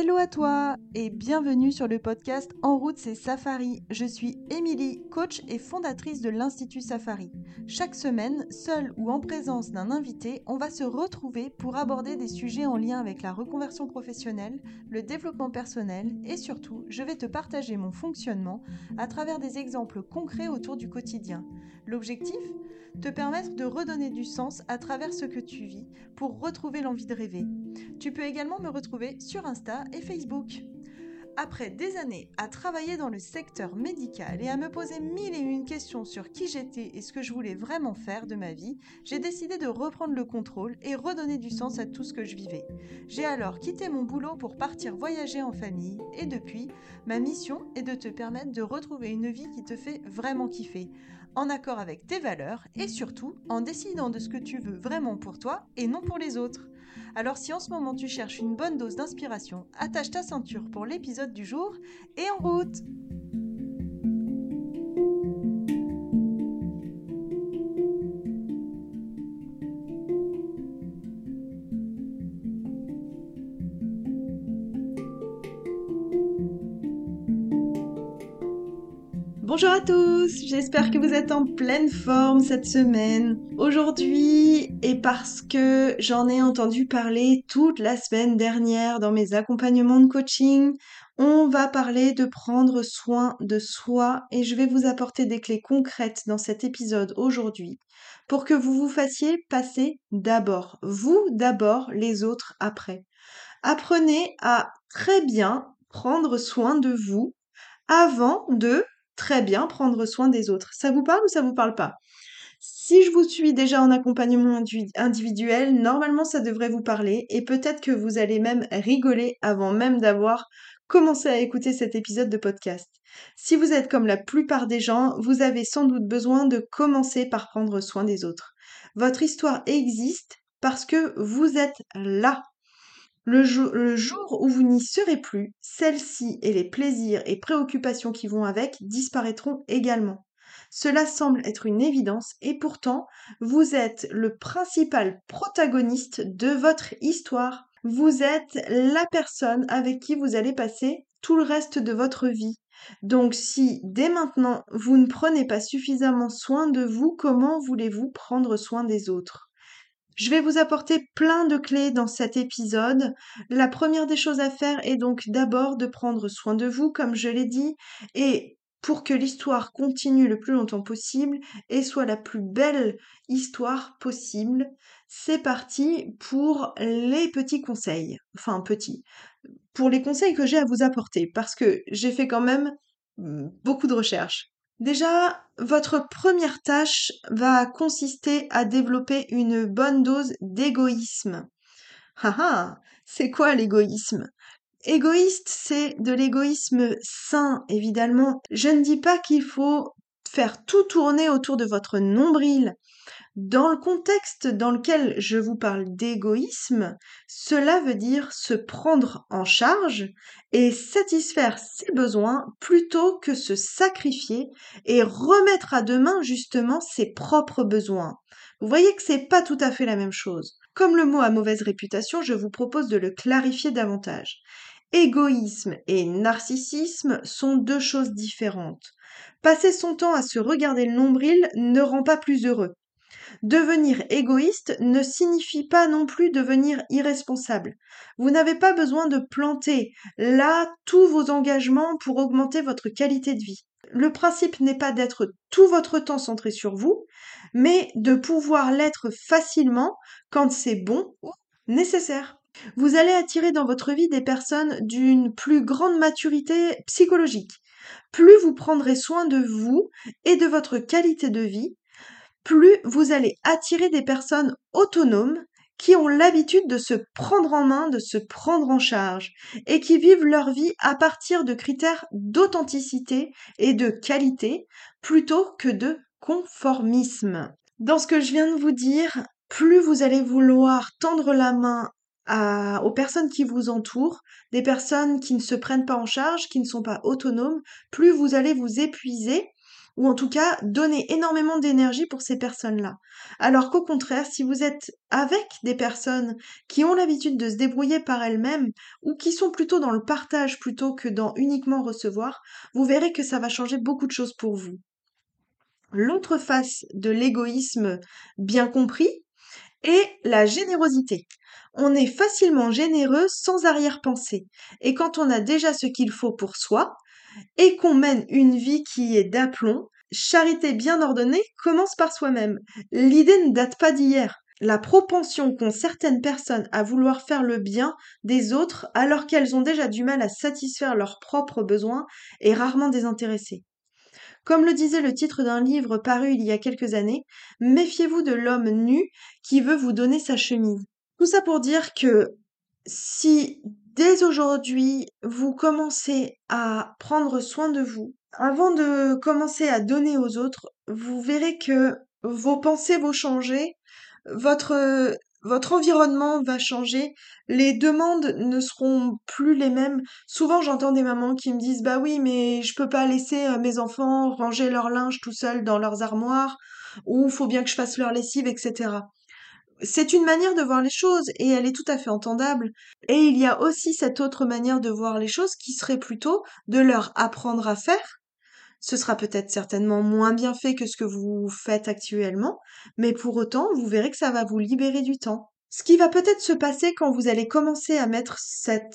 Hello à toi et bienvenue sur le podcast En route c'est Safari. Je suis Émilie, coach et fondatrice de l'Institut Safari. Chaque semaine, seule ou en présence d'un invité, on va se retrouver pour aborder des sujets en lien avec la reconversion professionnelle, le développement personnel et surtout, je vais te partager mon fonctionnement à travers des exemples concrets autour du quotidien. L'objectif? Te permettre de redonner du sens à travers ce que tu vis pour retrouver l'envie de rêver. Tu peux également me retrouver sur Insta et Facebook. Après des années à travailler dans le secteur médical et à me poser mille et une questions sur qui j'étais et ce que je voulais vraiment faire de ma vie, j'ai décidé de reprendre le contrôle et redonner du sens à tout ce que je vivais. J'ai alors quitté mon boulot pour partir voyager en famille et depuis, ma mission est de te permettre de retrouver une vie qui te fait vraiment kiffer, en accord avec tes valeurs et surtout en décidant de ce que tu veux vraiment pour toi et non pour les autres. Alors si en ce moment tu cherches une bonne dose d'inspiration, attache ta ceinture pour l'épisode du jour et en route Bonjour à tous, j'espère que vous êtes en pleine forme cette semaine. Aujourd'hui, et parce que j'en ai entendu parler toute la semaine dernière dans mes accompagnements de coaching, on va parler de prendre soin de soi et je vais vous apporter des clés concrètes dans cet épisode aujourd'hui pour que vous vous fassiez passer d'abord, vous d'abord, les autres après. Apprenez à très bien prendre soin de vous avant de très bien prendre soin des autres. Ça vous parle ou ça vous parle pas? Si je vous suis déjà en accompagnement individuel, normalement ça devrait vous parler et peut-être que vous allez même rigoler avant même d'avoir commencé à écouter cet épisode de podcast. Si vous êtes comme la plupart des gens, vous avez sans doute besoin de commencer par prendre soin des autres. Votre histoire existe parce que vous êtes là le, jour où vous n'y serez plus, celle-ci et les plaisirs et préoccupations qui vont avec disparaîtront également. Cela semble être une évidence et pourtant, vous êtes le principal protagoniste de votre histoire. Vous êtes la personne avec qui vous allez passer tout le reste de votre vie. Donc si dès maintenant vous ne prenez pas suffisamment soin de vous, comment voulez-vous prendre soin des autres? Je vais vous apporter plein de clés dans cet épisode. La première des choses à faire est donc d'abord de prendre soin de vous, comme je l'ai dit, et pour que l'histoire continue le plus longtemps possible et soit la plus belle histoire possible. C'est parti pour les petits conseils. Enfin, petits. Pour les conseils que j'ai à vous apporter, parce que j'ai fait quand même mmh, beaucoup de recherches. Déjà, votre première tâche va consister à développer une bonne dose d'égoïsme. Ah ah, c'est quoi l'égoïsme? Égoïste, c'est de l'égoïsme sain, évidemment. Je ne dis pas qu'il faut faire tout tourner autour de votre nombril. Dans le contexte dans lequel je vous parle d'égoïsme, cela veut dire se prendre en charge et satisfaire ses besoins plutôt que se sacrifier et remettre à demain justement ses propres besoins. Vous voyez que c'est pas tout à fait la même chose. Comme le mot a mauvaise réputation, je vous propose de le clarifier davantage. Égoïsme et narcissisme sont deux choses différentes. Passer son temps à se regarder le nombril ne rend pas plus heureux. Devenir égoïste ne signifie pas non plus devenir irresponsable. Vous n'avez pas besoin de planter là tous vos engagements pour augmenter votre qualité de vie. Le principe n'est pas d'être tout votre temps centré sur vous, mais de pouvoir l'être facilement quand c'est bon ou nécessaire. Vous allez attirer dans votre vie des personnes d'une plus grande maturité psychologique. Plus vous prendrez soin de vous et de votre qualité de vie, plus vous allez attirer des personnes autonomes qui ont l'habitude de se prendre en main, de se prendre en charge, et qui vivent leur vie à partir de critères d'authenticité et de qualité, plutôt que de conformisme. Dans ce que je viens de vous dire, plus vous allez vouloir tendre la main aux personnes qui vous entourent, des personnes qui ne se prennent pas en charge, qui ne sont pas autonomes, plus vous allez vous épuiser ou en tout cas donner énormément d'énergie pour ces personnes-là. Alors qu'au contraire, si vous êtes avec des personnes qui ont l'habitude de se débrouiller par elles-mêmes ou qui sont plutôt dans le partage plutôt que dans uniquement recevoir, vous verrez que ça va changer beaucoup de choses pour vous. L'autre face de l'égoïsme bien compris est la générosité. On est facilement généreux sans arrière-pensée. Et quand on a déjà ce qu'il faut pour soi, et qu'on mène une vie qui est d'aplomb, charité bien ordonnée commence par soi-même. L'idée ne date pas d'hier. La propension qu'ont certaines personnes à vouloir faire le bien des autres alors qu'elles ont déjà du mal à satisfaire leurs propres besoins est rarement désintéressée. Comme le disait le titre d'un livre paru il y a quelques années, méfiez-vous de l'homme nu qui veut vous donner sa chemise. Tout ça pour dire que si dès aujourd'hui vous commencez à prendre soin de vous, avant de commencer à donner aux autres, vous verrez que vos pensées vont changer, votre votre environnement va changer, les demandes ne seront plus les mêmes. Souvent, j'entends des mamans qui me disent "Bah oui, mais je peux pas laisser euh, mes enfants ranger leur linge tout seuls dans leurs armoires ou faut bien que je fasse leur lessive, etc." C'est une manière de voir les choses et elle est tout à fait entendable. Et il y a aussi cette autre manière de voir les choses qui serait plutôt de leur apprendre à faire ce sera peut-être certainement moins bien fait que ce que vous faites actuellement, mais pour autant, vous verrez que ça va vous libérer du temps. Ce qui va peut-être se passer quand vous allez commencer à mettre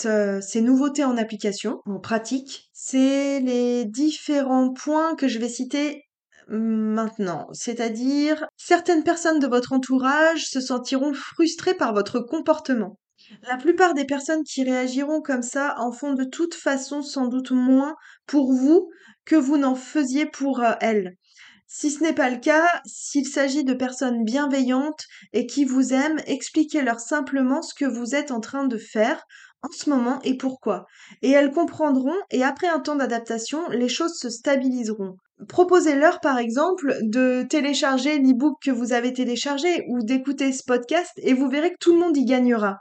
euh, ces nouveautés en application, en pratique, c'est les différents points que je vais citer maintenant. C'est-à-dire, certaines personnes de votre entourage se sentiront frustrées par votre comportement. La plupart des personnes qui réagiront comme ça en font de toute façon sans doute moins pour vous que vous n'en faisiez pour euh, elles. Si ce n'est pas le cas, s'il s'agit de personnes bienveillantes et qui vous aiment, expliquez-leur simplement ce que vous êtes en train de faire en ce moment et pourquoi. Et elles comprendront et après un temps d'adaptation, les choses se stabiliseront. Proposez-leur par exemple de télécharger l'e-book que vous avez téléchargé ou d'écouter ce podcast et vous verrez que tout le monde y gagnera.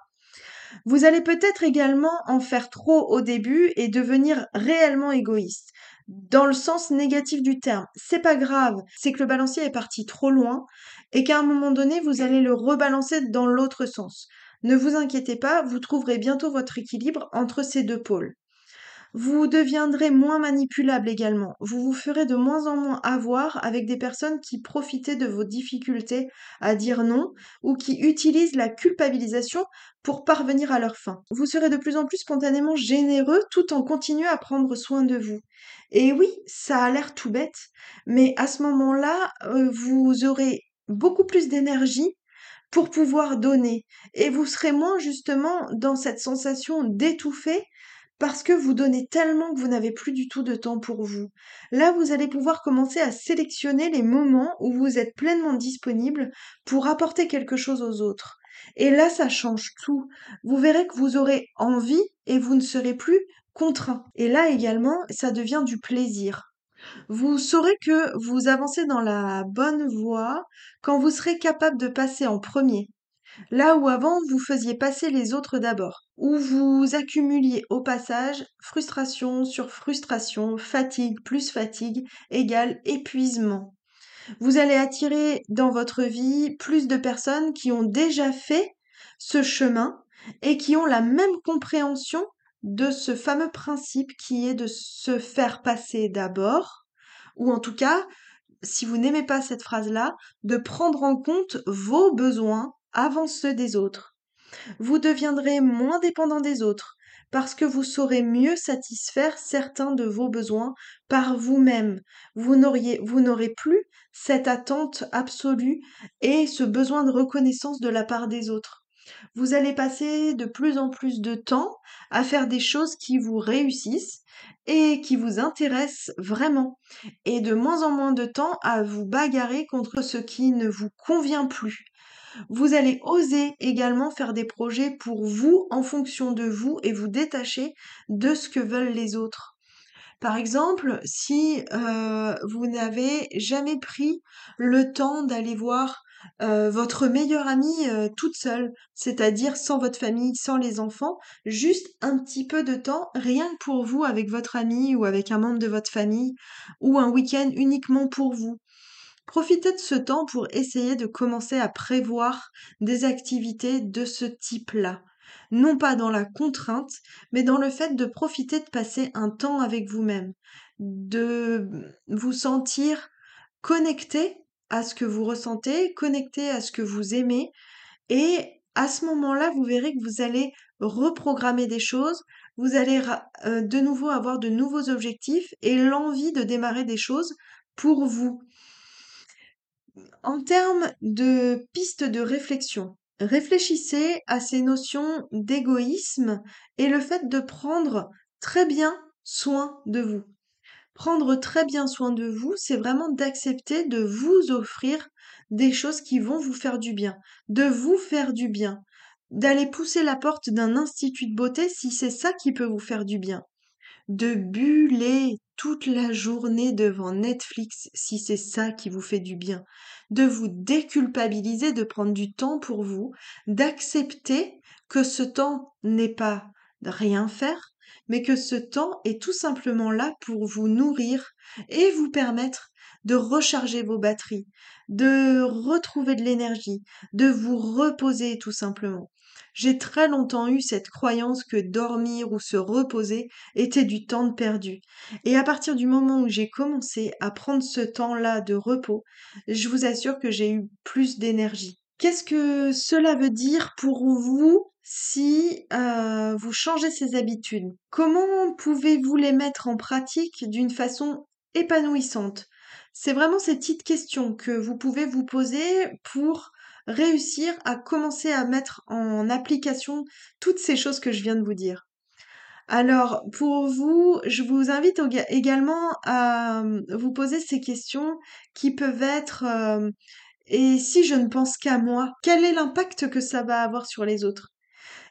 Vous allez peut-être également en faire trop au début et devenir réellement égoïste. Dans le sens négatif du terme. C'est pas grave, c'est que le balancier est parti trop loin et qu'à un moment donné, vous allez le rebalancer dans l'autre sens. Ne vous inquiétez pas, vous trouverez bientôt votre équilibre entre ces deux pôles. Vous deviendrez moins manipulable également. Vous vous ferez de moins en moins avoir avec des personnes qui profitaient de vos difficultés à dire non ou qui utilisent la culpabilisation pour parvenir à leur fin. Vous serez de plus en plus spontanément généreux tout en continuant à prendre soin de vous. Et oui, ça a l'air tout bête, mais à ce moment-là, euh, vous aurez beaucoup plus d'énergie pour pouvoir donner et vous serez moins justement dans cette sensation d'étouffer parce que vous donnez tellement que vous n'avez plus du tout de temps pour vous. Là, vous allez pouvoir commencer à sélectionner les moments où vous êtes pleinement disponible pour apporter quelque chose aux autres. Et là, ça change tout. Vous verrez que vous aurez envie et vous ne serez plus contraint. Et là également, ça devient du plaisir. Vous saurez que vous avancez dans la bonne voie quand vous serez capable de passer en premier Là où avant vous faisiez passer les autres d'abord, où vous accumuliez au passage frustration sur frustration, fatigue plus fatigue égale épuisement. Vous allez attirer dans votre vie plus de personnes qui ont déjà fait ce chemin et qui ont la même compréhension de ce fameux principe qui est de se faire passer d'abord, ou en tout cas, si vous n'aimez pas cette phrase-là, de prendre en compte vos besoins avant ceux des autres. Vous deviendrez moins dépendant des autres parce que vous saurez mieux satisfaire certains de vos besoins par vous-même. Vous n'auriez, n'aurez plus cette attente absolue et ce besoin de reconnaissance de la part des autres. Vous allez passer de plus en plus de temps à faire des choses qui vous réussissent et qui vous intéressent vraiment, et de moins en moins de temps à vous bagarrer contre ce qui ne vous convient plus. Vous allez oser également faire des projets pour vous en fonction de vous et vous détacher de ce que veulent les autres. Par exemple, si euh, vous n'avez jamais pris le temps d'aller voir euh, votre meilleure amie euh, toute seule, c'est-à-dire sans votre famille, sans les enfants, juste un petit peu de temps, rien que pour vous avec votre ami ou avec un membre de votre famille, ou un week-end uniquement pour vous. Profitez de ce temps pour essayer de commencer à prévoir des activités de ce type-là. Non pas dans la contrainte, mais dans le fait de profiter de passer un temps avec vous-même, de vous sentir connecté à ce que vous ressentez, connecté à ce que vous aimez, et à ce moment-là, vous verrez que vous allez reprogrammer des choses, vous allez euh, de nouveau avoir de nouveaux objectifs et l'envie de démarrer des choses pour vous. En termes de pistes de réflexion, réfléchissez à ces notions d'égoïsme et le fait de prendre très bien soin de vous. Prendre très bien soin de vous, c'est vraiment d'accepter de vous offrir des choses qui vont vous faire du bien, de vous faire du bien, d'aller pousser la porte d'un institut de beauté si c'est ça qui peut vous faire du bien, de buller toute la journée devant Netflix si c'est ça qui vous fait du bien, de vous déculpabiliser, de prendre du temps pour vous, d'accepter que ce temps n'est pas de rien faire, mais que ce temps est tout simplement là pour vous nourrir et vous permettre de recharger vos batteries, de retrouver de l'énergie, de vous reposer tout simplement. J'ai très longtemps eu cette croyance que dormir ou se reposer était du temps perdu. Et à partir du moment où j'ai commencé à prendre ce temps-là de repos, je vous assure que j'ai eu plus d'énergie. Qu'est-ce que cela veut dire pour vous si euh, vous changez ces habitudes? Comment pouvez-vous les mettre en pratique d'une façon épanouissante? C'est vraiment ces petites questions que vous pouvez vous poser pour réussir à commencer à mettre en application toutes ces choses que je viens de vous dire. Alors, pour vous, je vous invite également à euh, vous poser ces questions qui peuvent être euh, et si je ne pense qu'à moi, quel est l'impact que ça va avoir sur les autres?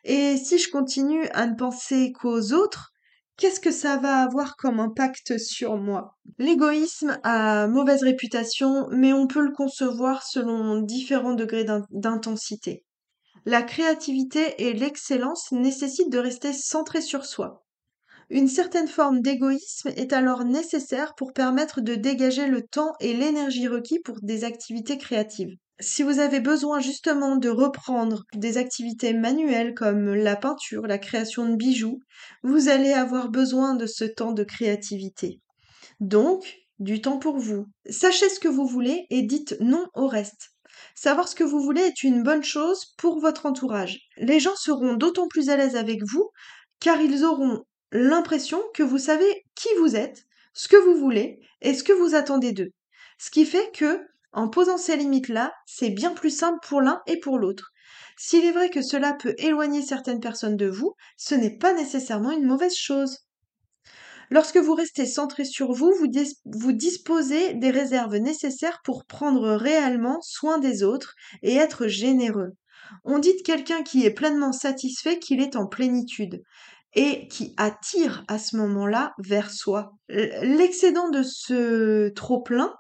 Et si je continue à ne penser qu'aux autres, qu'est-ce que ça va avoir comme impact sur moi? L'égoïsme a mauvaise réputation, mais on peut le concevoir selon différents degrés d'intensité. La créativité et l'excellence nécessitent de rester centré sur soi. Une certaine forme d'égoïsme est alors nécessaire pour permettre de dégager le temps et l'énergie requis pour des activités créatives. Si vous avez besoin justement de reprendre des activités manuelles comme la peinture, la création de bijoux, vous allez avoir besoin de ce temps de créativité. Donc, du temps pour vous. Sachez ce que vous voulez et dites non au reste. Savoir ce que vous voulez est une bonne chose pour votre entourage. Les gens seront d'autant plus à l'aise avec vous car ils auront l'impression que vous savez qui vous êtes, ce que vous voulez et ce que vous attendez d'eux. Ce qui fait que, en posant ces limites-là, c'est bien plus simple pour l'un et pour l'autre. S'il est vrai que cela peut éloigner certaines personnes de vous, ce n'est pas nécessairement une mauvaise chose. Lorsque vous restez centré sur vous, vous, disposez des réserves nécessaires pour prendre réellement soin des autres et être généreux. On dit de quelqu'un qui est pleinement satisfait qu'il est en plénitude et qui attire à ce moment-là vers soi. L'excédent de ce trop-plein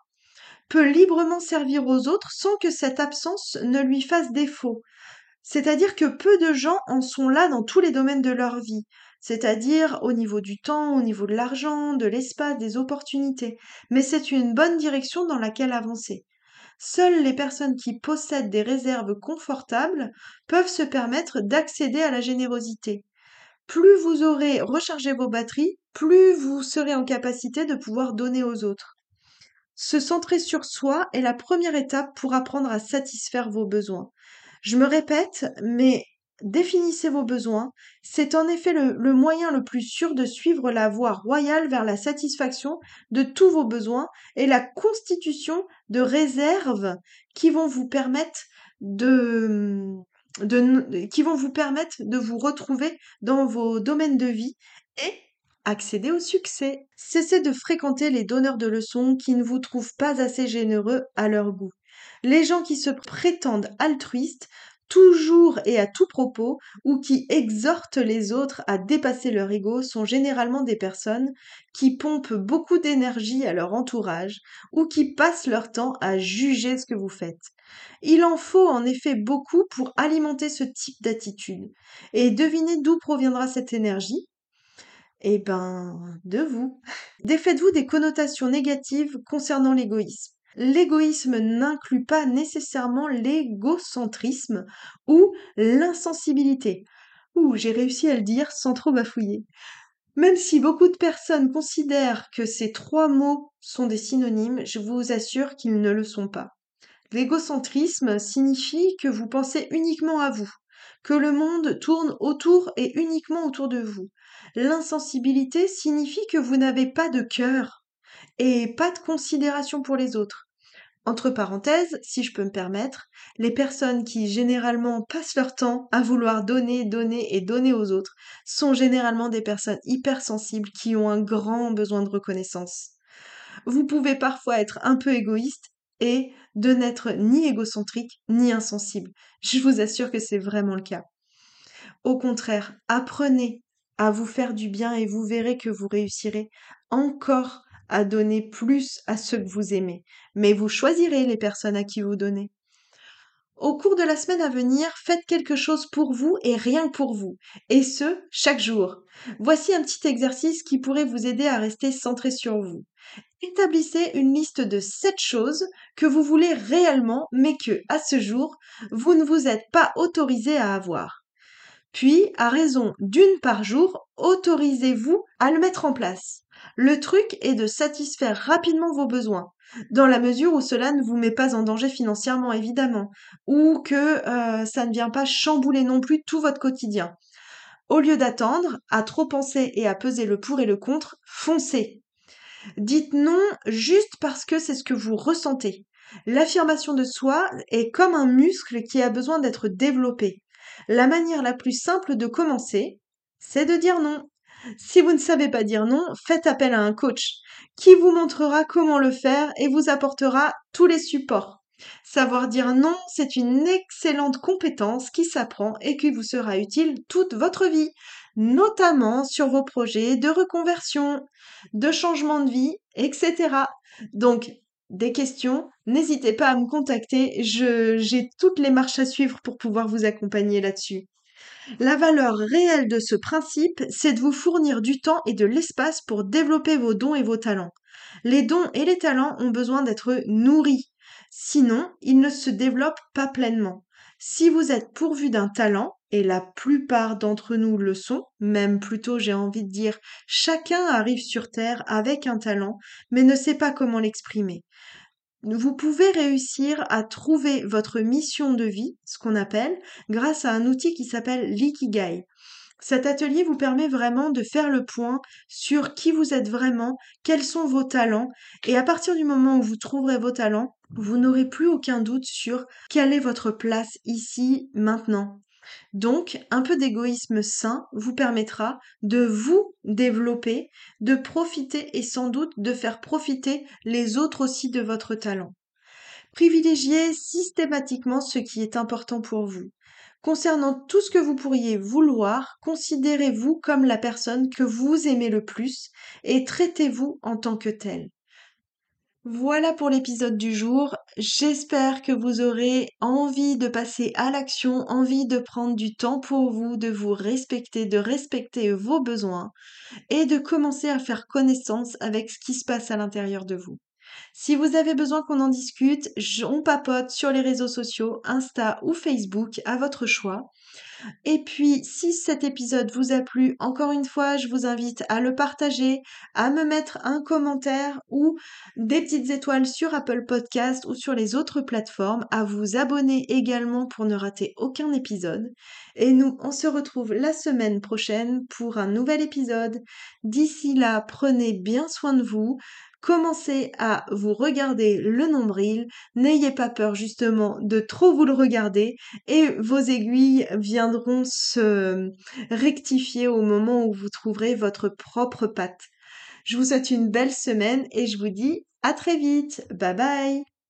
peut librement servir aux autres sans que cette absence ne lui fasse défaut. C'est-à-dire que peu de gens en sont là dans tous les domaines de leur vie, c'est-à-dire au niveau du temps, au niveau de l'argent, de l'espace, des opportunités. Mais c'est une bonne direction dans laquelle avancer. Seules les personnes qui possèdent des réserves confortables peuvent se permettre d'accéder à la générosité plus vous aurez rechargé vos batteries, plus vous serez en capacité de pouvoir donner aux autres. Se centrer sur soi est la première étape pour apprendre à satisfaire vos besoins. Je me répète, mais définissez vos besoins. C'est en effet le, moyen le plus sûr de suivre la voie royale vers la satisfaction de tous vos besoins et la constitution de réserves qui vont vous permettre de qui vont vous permettre de vous retrouver dans vos domaines de vie et accéder au succès. Cessez de fréquenter les donneurs de leçons qui ne vous trouvent pas assez généreux à leur goût. Les gens qui se prétendent altruistes toujours et à tout propos ou qui exhortent les autres à dépasser leur ego sont généralement des personnes qui pompent beaucoup d'énergie à leur entourage ou qui passent leur temps à juger ce que vous faites. Il en faut en effet beaucoup pour alimenter ce type d'attitude. Et devinez d'où proviendra cette énergie? Eh ben, de vous. Défaites-vous des connotations négatives concernant l'égoïsme. L'égoïsme n'inclut pas nécessairement l'égocentrisme ou l'insensibilité. Ouh, j'ai réussi à le dire sans trop bafouiller. Même si beaucoup de personnes considèrent que ces trois mots sont des synonymes, je vous assure qu'ils ne le sont pas. L'égocentrisme signifie que vous pensez uniquement à vous, que le monde tourne autour et uniquement autour de vous. L'insensibilité signifie que vous n'avez pas de cœur et pas de considération pour les autres. Entre parenthèses, si je peux me permettre, les personnes qui généralement passent leur temps à vouloir donner, donner et donner aux autres sont généralement des personnes hypersensibles qui ont un grand besoin de reconnaissance. Vous pouvez parfois être un peu égoïste et de n'être ni égocentrique ni insensible. Je vous assure que c'est vraiment le cas. Au contraire, apprenez à vous faire du bien et vous verrez que vous réussirez encore à donner plus à ceux que vous aimez. Mais vous choisirez les personnes à qui vous donnez. Au cours de la semaine à venir, faites quelque chose pour vous et rien pour vous, et ce, chaque jour. Voici un petit exercice qui pourrait vous aider à rester centré sur vous. Établissez une liste de 7 choses que vous voulez réellement, mais que, à ce jour, vous ne vous êtes pas autorisé à avoir. Puis, à raison d'une par jour, autorisez-vous à le mettre en place. Le truc est de satisfaire rapidement vos besoins, dans la mesure où cela ne vous met pas en danger financièrement, évidemment, ou que euh, ça ne vient pas chambouler non plus tout votre quotidien. Au lieu d'attendre, à trop penser et à peser le pour et le contre, foncez. Dites non juste parce que c'est ce que vous ressentez. L'affirmation de soi est comme un muscle qui a besoin d'être développé. La manière la plus simple de commencer, c'est de dire non. Si vous ne savez pas dire non, faites appel à un coach qui vous montrera comment le faire et vous apportera tous les supports. Savoir dire non, c'est une excellente compétence qui s'apprend et qui vous sera utile toute votre vie notamment sur vos projets de reconversion, de changement de vie, etc. Donc, des questions, n'hésitez pas à me contacter, j'ai toutes les marches à suivre pour pouvoir vous accompagner là-dessus. La valeur réelle de ce principe, c'est de vous fournir du temps et de l'espace pour développer vos dons et vos talents. Les dons et les talents ont besoin d'être nourris, sinon ils ne se développent pas pleinement. Si vous êtes pourvu d'un talent, et la plupart d'entre nous le sont, même plutôt j'ai envie de dire chacun arrive sur Terre avec un talent, mais ne sait pas comment l'exprimer. Vous pouvez réussir à trouver votre mission de vie, ce qu'on appelle, grâce à un outil qui s'appelle l'Ikigai. Cet atelier vous permet vraiment de faire le point sur qui vous êtes vraiment, quels sont vos talents, et à partir du moment où vous trouverez vos talents, vous n'aurez plus aucun doute sur quelle est votre place ici, maintenant. Donc, un peu d'égoïsme sain vous permettra de vous développer, de profiter et sans doute de faire profiter les autres aussi de votre talent. Privilégiez systématiquement ce qui est important pour vous. Concernant tout ce que vous pourriez vouloir, considérez-vous comme la personne que vous aimez le plus et traitez-vous en tant que telle. Voilà pour l'épisode du jour. J'espère que vous aurez envie de passer à l'action, envie de prendre du temps pour vous, de vous respecter, de respecter vos besoins et de commencer à faire connaissance avec ce qui se passe à l'intérieur de vous. Si vous avez besoin qu'on en discute, on papote sur les réseaux sociaux, Insta ou Facebook, à votre choix. Et puis, si cet épisode vous a plu, encore une fois, je vous invite à le partager, à me mettre un commentaire ou des petites étoiles sur Apple Podcast ou sur les autres plateformes, à vous abonner également pour ne rater aucun épisode. Et nous, on se retrouve la semaine prochaine pour un nouvel épisode. D'ici là, prenez bien soin de vous. Commencez à vous regarder le nombril, n'ayez pas peur justement de trop vous le regarder et vos aiguilles viendront se rectifier au moment où vous trouverez votre propre patte. Je vous souhaite une belle semaine et je vous dis à très vite. Bye bye